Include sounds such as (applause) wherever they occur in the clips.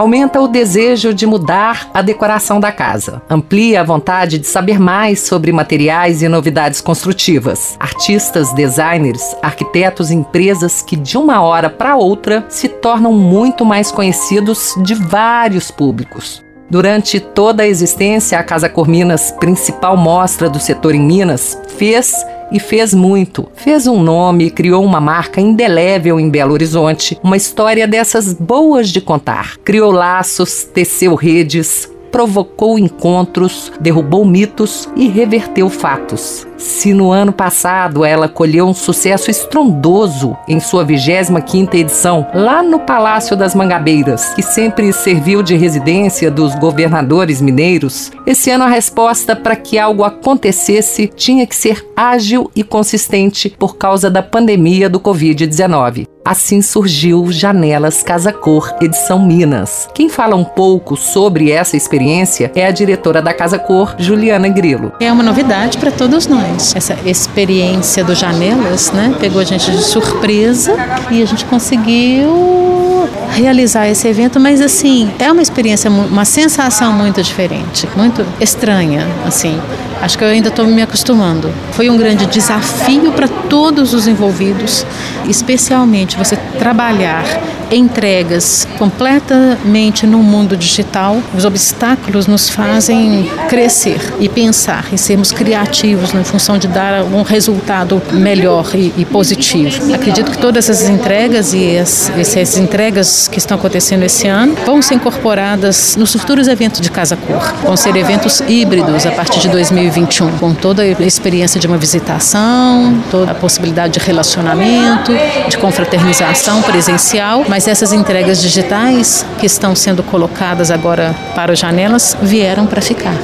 aumenta o desejo de mudar a decoração da casa, amplia a vontade de saber mais sobre materiais e novidades construtivas. Artistas, designers, arquitetos e empresas que de uma hora para outra se tornam muito mais conhecidos de vários públicos. Durante toda a existência, a Casa Corminas, principal mostra do setor em Minas, fez e fez muito. Fez um nome, criou uma marca indelével em Belo Horizonte, uma história dessas boas de contar. Criou laços, teceu redes, provocou encontros, derrubou mitos e reverteu fatos. Se no ano passado ela colheu um sucesso estrondoso em sua 25ª edição, lá no Palácio das Mangabeiras, que sempre serviu de residência dos governadores mineiros, esse ano a resposta para que algo acontecesse tinha que ser ágil e consistente por causa da pandemia do Covid-19. Assim surgiu Janelas Casa Cor, edição Minas. Quem fala um pouco sobre essa experiência é a diretora da Casa Cor, Juliana Grilo. É uma novidade para todos nós essa experiência do Janelas, né? Pegou a gente de surpresa e a gente conseguiu realizar esse evento, mas assim, é uma experiência, uma sensação muito diferente, muito estranha, assim. Acho que eu ainda estou me acostumando. Foi um grande desafio para todos os envolvidos, especialmente você trabalhar entregas completamente no mundo digital. Os obstáculos nos fazem crescer e pensar e sermos criativos na função de dar um resultado melhor e, e positivo. Acredito que todas essas entregas e as, essas entregas que estão acontecendo esse ano vão ser incorporadas nos futuros eventos de Casa Cor. Vão ser eventos híbridos a partir de 2021, com toda a experiência de uma visitação, toda a possibilidade de relacionamento, de confraternização presencial, mas essas entregas digitais que estão sendo colocadas agora para janelas vieram para ficar.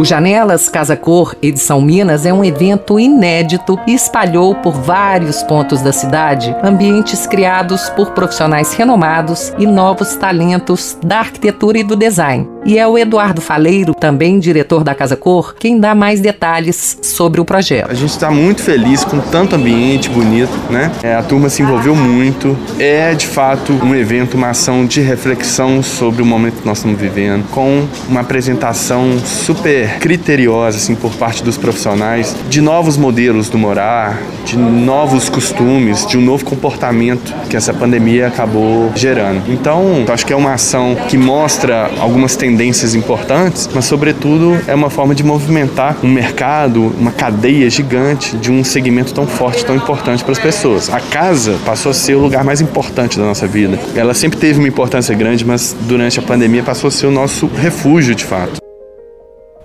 O Janelas Casa Cor Edição Minas é um evento inédito e espalhou por vários pontos da cidade ambientes criados por profissionais renomados e novos talentos da arquitetura e do design. E é o Eduardo Faleiro, também diretor da Casa Cor, quem dá mais detalhes sobre o projeto. A gente está muito feliz com tanto ambiente bonito, né? É, a turma se envolveu muito. É de fato um evento, uma ação de reflexão sobre o momento que nós estamos vivendo, com uma apresentação super criteriosa assim por parte dos profissionais de novos modelos do morar, de novos costumes, de um novo comportamento que essa pandemia acabou gerando. Então, acho que é uma ação que mostra algumas tendências importantes, mas sobretudo é uma forma de movimentar um mercado, uma cadeia gigante de um segmento tão forte, tão importante para as pessoas. A casa passou a ser o lugar mais importante da nossa vida. Ela sempre teve uma importância grande, mas durante a pandemia passou a ser o nosso refúgio de fato.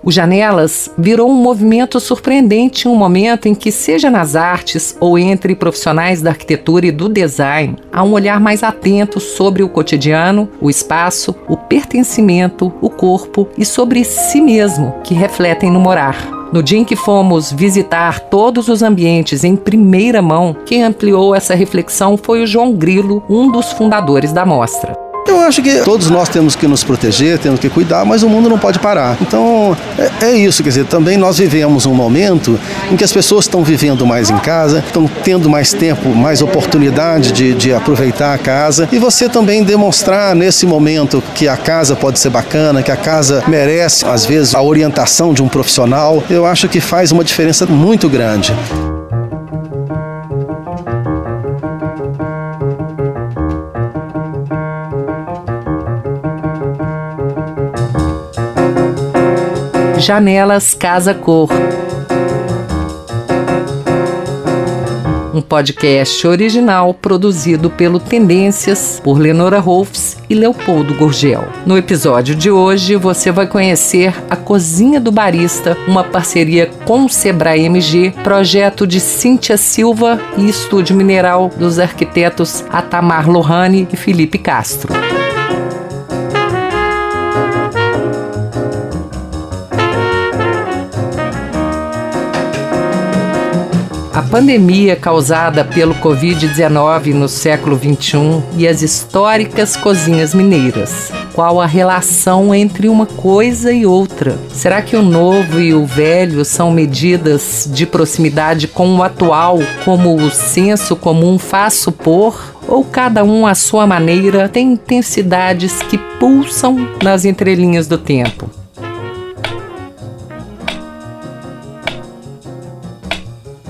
O Janelas virou um movimento surpreendente em um momento em que, seja nas artes ou entre profissionais da arquitetura e do design, há um olhar mais atento sobre o cotidiano, o espaço, o pertencimento, o corpo e sobre si mesmo, que refletem no morar. No dia em que fomos visitar todos os ambientes em primeira mão, quem ampliou essa reflexão foi o João Grilo, um dos fundadores da mostra. Eu acho que todos nós temos que nos proteger, temos que cuidar, mas o mundo não pode parar. Então é, é isso, quer dizer, também nós vivemos um momento em que as pessoas estão vivendo mais em casa, estão tendo mais tempo, mais oportunidade de, de aproveitar a casa e você também demonstrar nesse momento que a casa pode ser bacana, que a casa merece, às vezes, a orientação de um profissional, eu acho que faz uma diferença muito grande. Janelas Casa Cor. Um podcast original produzido pelo Tendências por Lenora Rolfs e Leopoldo Gurgel. No episódio de hoje você vai conhecer a Cozinha do Barista, uma parceria com o Sebrae MG, projeto de Cíntia Silva e Estúdio Mineral dos arquitetos Atamar Lohane e Felipe Castro. A pandemia causada pelo Covid-19 no século XXI e as históricas cozinhas mineiras. qual a relação entre uma coisa e outra? Será que o novo e o velho são medidas de proximidade com o atual, como o senso comum faz supor? Ou cada um à sua maneira tem intensidades que pulsam nas entrelinhas do tempo?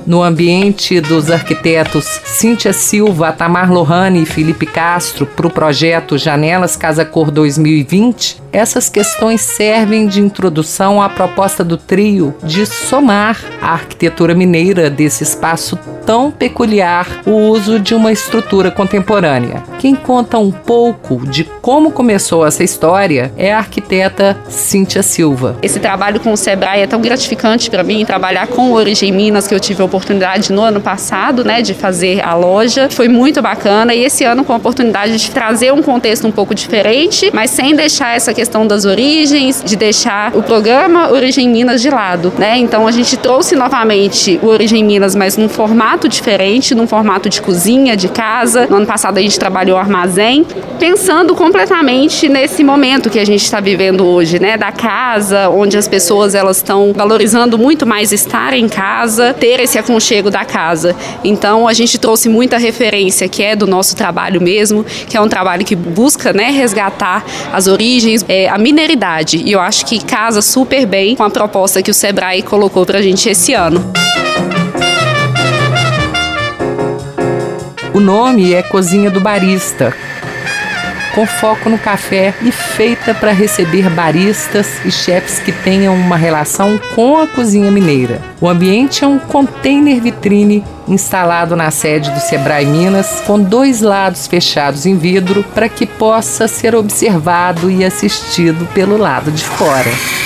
No ambiente dos arquitetos Cíntia Silva, Tamar Lohane e Felipe Castro para o projeto Janelas Casa Cor 2020, essas questões servem de introdução à proposta do trio de somar a arquitetura mineira desse espaço tão peculiar o uso de uma estrutura contemporânea. Quem conta um pouco de como começou essa história é a arquiteta Cíntia Silva. Esse trabalho com o Sebrae é tão gratificante para mim, trabalhar com Origem Minas, que eu tive a oportunidade no ano passado, né, de fazer a loja. Foi muito bacana e esse ano com a oportunidade de trazer um contexto um pouco diferente, mas sem deixar essa questão das origens, de deixar o programa Origem Minas de lado, né? Então a gente trouxe novamente o Origem Minas, mas num formato diferente, num formato de cozinha, de casa. No ano passado a gente trabalhou armazém, pensando completamente nesse momento que a gente está vivendo hoje, né, da casa, onde as pessoas elas estão valorizando muito mais estar em casa, ter esse aconchego da casa. Então a gente trouxe muita referência que é do nosso trabalho mesmo, que é um trabalho que busca, né, resgatar as origens, é, a mineridade. E eu acho que casa super bem com a proposta que o Sebrae colocou para a gente esse ano. O nome é Cozinha do Barista, com foco no café e feita para receber baristas e chefs que tenham uma relação com a cozinha mineira. O ambiente é um container vitrine instalado na sede do Sebrae Minas, com dois lados fechados em vidro para que possa ser observado e assistido pelo lado de fora.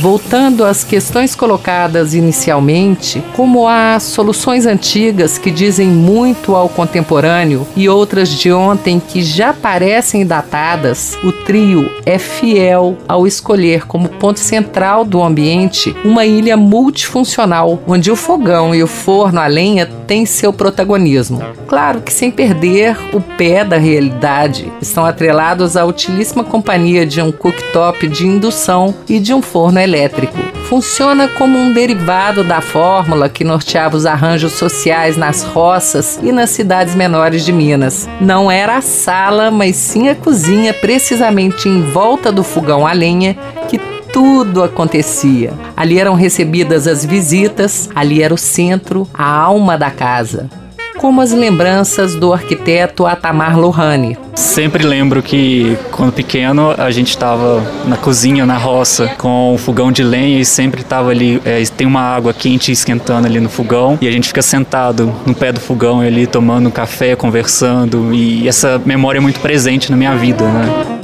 Voltando às questões colocadas inicialmente, como há soluções antigas que dizem muito ao contemporâneo e outras de ontem que já parecem datadas, o trio é fiel ao escolher como ponto central do ambiente uma ilha multifuncional, onde o fogão e o forno a lenha têm seu protagonismo. Claro que sem perder o pé da realidade, estão atrelados à utilíssima companhia de um cooktop de indução e de um forno elétrico. Funciona como um derivado da fórmula que norteava os arranjos sociais nas roças e nas cidades menores de Minas. Não era a sala, mas sim a cozinha, precisamente em volta do fogão a lenha, que tudo acontecia. Ali eram recebidas as visitas, ali era o centro, a alma da casa como as lembranças do arquiteto Atamar Lohane. Sempre lembro que, quando pequeno, a gente estava na cozinha, na roça, com um fogão de lenha e sempre estava ali, é, tem uma água quente esquentando ali no fogão e a gente fica sentado no pé do fogão ali, tomando café, conversando e essa memória é muito presente na minha vida, né?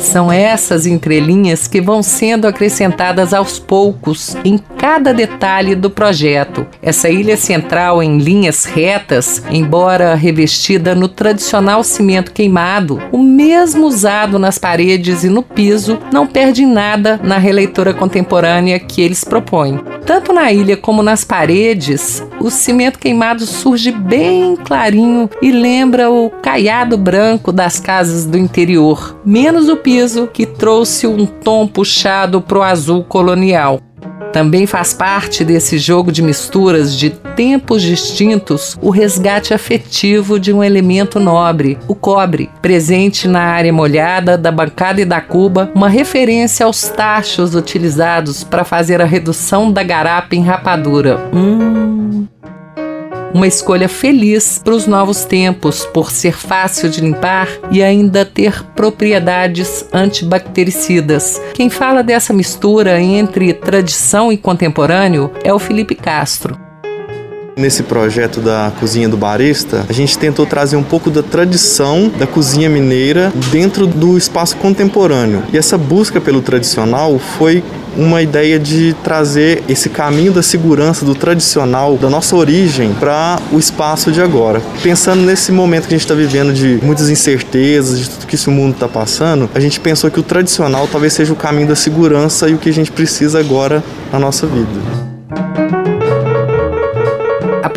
São essas entrelinhas que vão sendo acrescentadas aos poucos em cada detalhe do projeto. Essa ilha central em linhas retas, embora revestida no tradicional cimento queimado, o mesmo usado nas paredes e no piso, não perde nada na releitura contemporânea que eles propõem. Tanto na ilha como nas paredes, o cimento queimado surge bem clarinho e lembra o caiado branco das casas do interior, menos o piso que trouxe um tom puxado para o azul colonial. Também faz parte desse jogo de misturas de tempos distintos o resgate afetivo de um elemento nobre, o cobre, presente na área molhada da bancada e da cuba, uma referência aos tachos utilizados para fazer a redução da garapa em rapadura. Hum. Uma escolha feliz para os novos tempos, por ser fácil de limpar e ainda ter propriedades antibactericidas. Quem fala dessa mistura entre tradição e contemporâneo é o Felipe Castro. Nesse projeto da Cozinha do Barista, a gente tentou trazer um pouco da tradição da cozinha mineira dentro do espaço contemporâneo. E essa busca pelo tradicional foi uma ideia de trazer esse caminho da segurança, do tradicional, da nossa origem, para o espaço de agora. Pensando nesse momento que a gente está vivendo de muitas incertezas, de tudo que esse mundo está passando, a gente pensou que o tradicional talvez seja o caminho da segurança e o que a gente precisa agora na nossa vida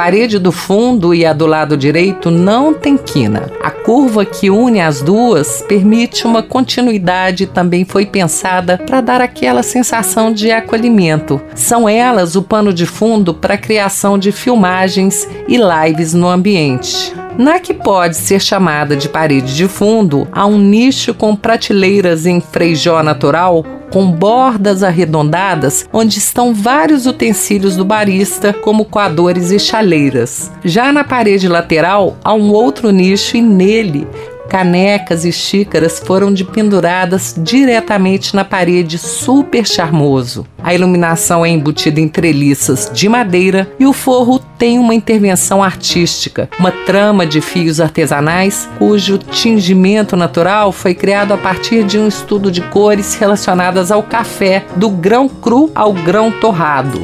parede do fundo e a do lado direito não tem quina. A curva que une as duas permite uma continuidade e também foi pensada para dar aquela sensação de acolhimento. São elas o pano de fundo para a criação de filmagens e lives no ambiente. Na que pode ser chamada de parede de fundo, há um nicho com prateleiras em freijó natural com bordas arredondadas, onde estão vários utensílios do barista, como coadores e chaleiras. Já na parede lateral há um outro nicho e nele canecas e xícaras foram de penduradas diretamente na parede super charmoso. A iluminação é embutida em treliças de madeira e o forro tem uma intervenção artística, uma trama de fios artesanais cujo tingimento natural foi criado a partir de um estudo de cores relacionadas ao café, do grão cru ao grão torrado.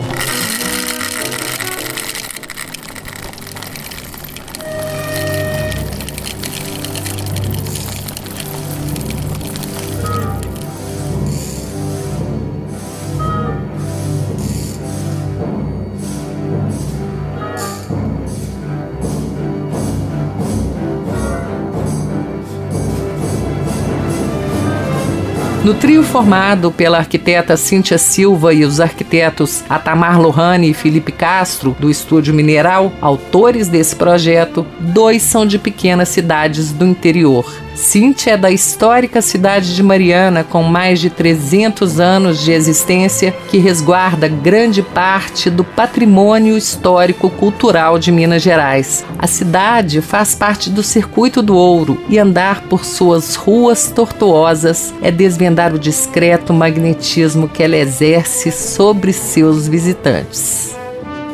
No trio formado pela arquiteta Cíntia Silva e os arquitetos Atamar Lohane e Felipe Castro, do Estúdio Mineral, autores desse projeto, dois são de pequenas cidades do interior. Cíntia é da histórica cidade de Mariana, com mais de 300 anos de existência, que resguarda grande parte do patrimônio histórico-cultural de Minas Gerais. A cidade faz parte do Circuito do Ouro e andar por suas ruas tortuosas é desvendar o discreto magnetismo que ela exerce sobre seus visitantes.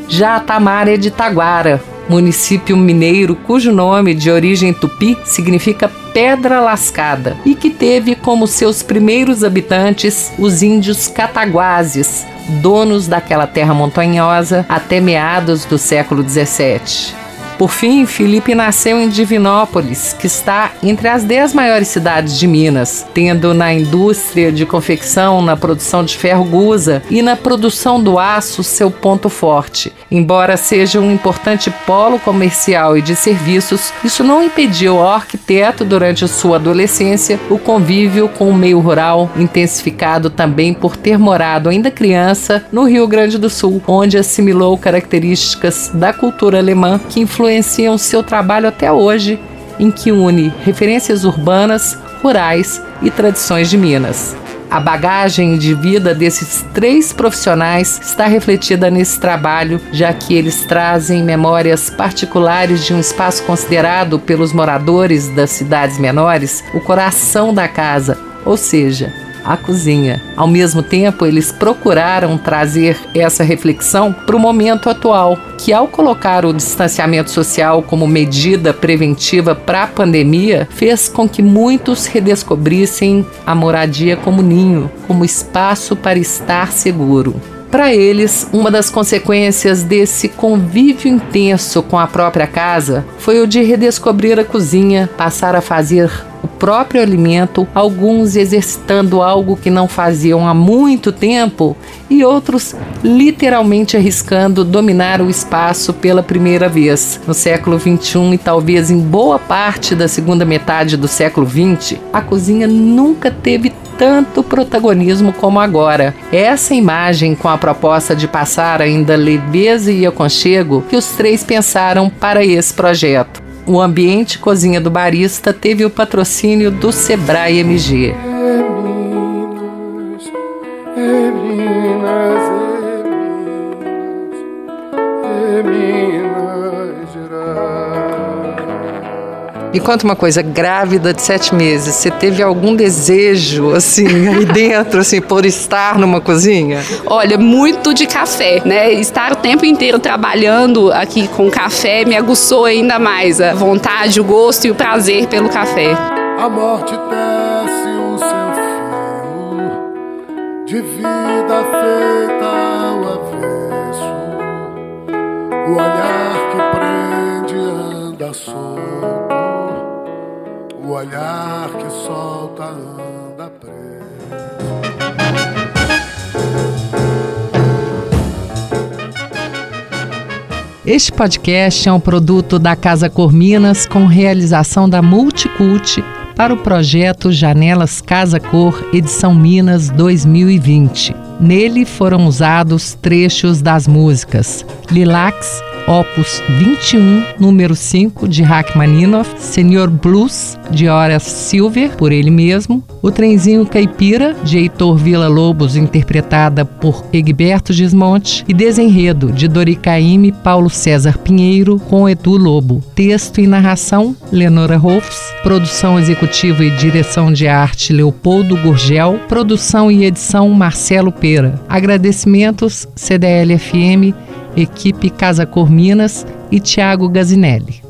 Já a Tamara é de Taguara, município mineiro cujo nome de origem tupi significa Pedra Lascada e que teve como seus primeiros habitantes os índios cataguases, donos daquela terra montanhosa até meados do século 17. Por fim, Felipe nasceu em Divinópolis, que está entre as dez maiores cidades de Minas, tendo na indústria de confecção, na produção de ferro gusa e na produção do aço seu ponto forte. Embora seja um importante polo comercial e de serviços, isso não impediu ao arquiteto, durante sua adolescência, o convívio com o meio rural, intensificado também por ter morado ainda criança no Rio Grande do Sul, onde assimilou características da cultura alemã que influenciaram influenciam seu trabalho até hoje, em que une referências urbanas, rurais e tradições de Minas. A bagagem de vida desses três profissionais está refletida nesse trabalho, já que eles trazem memórias particulares de um espaço considerado pelos moradores das cidades menores o coração da casa, ou seja, a cozinha. Ao mesmo tempo, eles procuraram trazer essa reflexão para o momento atual, que ao colocar o distanciamento social como medida preventiva para a pandemia, fez com que muitos redescobrissem a moradia como ninho, como espaço para estar seguro. Para eles, uma das consequências desse convívio intenso com a própria casa foi o de redescobrir a cozinha, passar a fazer o próprio alimento, alguns exercitando algo que não faziam há muito tempo e outros literalmente arriscando dominar o espaço pela primeira vez. No século XXI e talvez em boa parte da segunda metade do século XX, a cozinha nunca teve tanto protagonismo como agora. Essa imagem, com a proposta de passar ainda leveza e aconchego, que os três pensaram para esse projeto. O ambiente cozinha do barista teve o patrocínio do Sebrae MG. Me conta uma coisa, grávida de sete meses, você teve algum desejo, assim, aí (laughs) dentro, assim, por estar numa cozinha? Olha, muito de café, né? Estar o tempo inteiro trabalhando aqui com café me aguçou ainda mais a vontade, o gosto e o prazer pelo café. A morte tece o seu fio de vida feita ao avesso, o olhar olhar que solta anda preso. Este podcast é um produto da Casa Cor Minas com realização da Multicult para o projeto Janelas Casa Cor Edição Minas 2020. Nele foram usados trechos das músicas Lilacs, Opus 21, número 5, de Rachmaninoff, Senhor Blues, de Horace Silver, por ele mesmo, O Trenzinho Caipira, de Heitor Villa-Lobos, interpretada por Egberto Gismonte, e Desenredo, de Dori Caymmi, Paulo César Pinheiro, com Edu Lobo. Texto e narração, Lenora Rolfs, produção executiva e direção de arte, Leopoldo Gurgel, produção e edição, Marcelo Agradecimentos, CDL-FM, equipe Casa Cor Minas e Tiago Gazinelli.